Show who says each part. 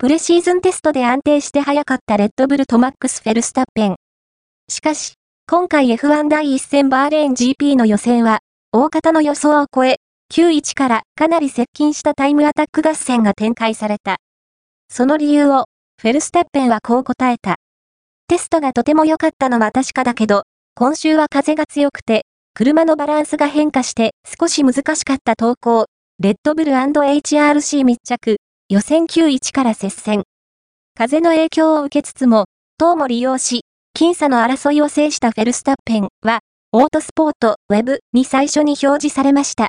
Speaker 1: プレシーズンテストで安定して速かったレッドブルとマックス・フェルスタッペン。しかし、今回 F1 第1戦バーレーン GP の予選は、大方の予想を超え、9-1からかなり接近したタイムアタック合戦が展開された。その理由を、フェルスタッペンはこう答えた。テストがとても良かったのは確かだけど、今週は風が強くて、車のバランスが変化して少し難しかった投稿、レッドブル &HRC 密着、予選9-1から接戦。風の影響を受けつつも、等も利用し、僅差の争いを制したフェルスタッペンは、オートスポートウェブに最初に表示されました。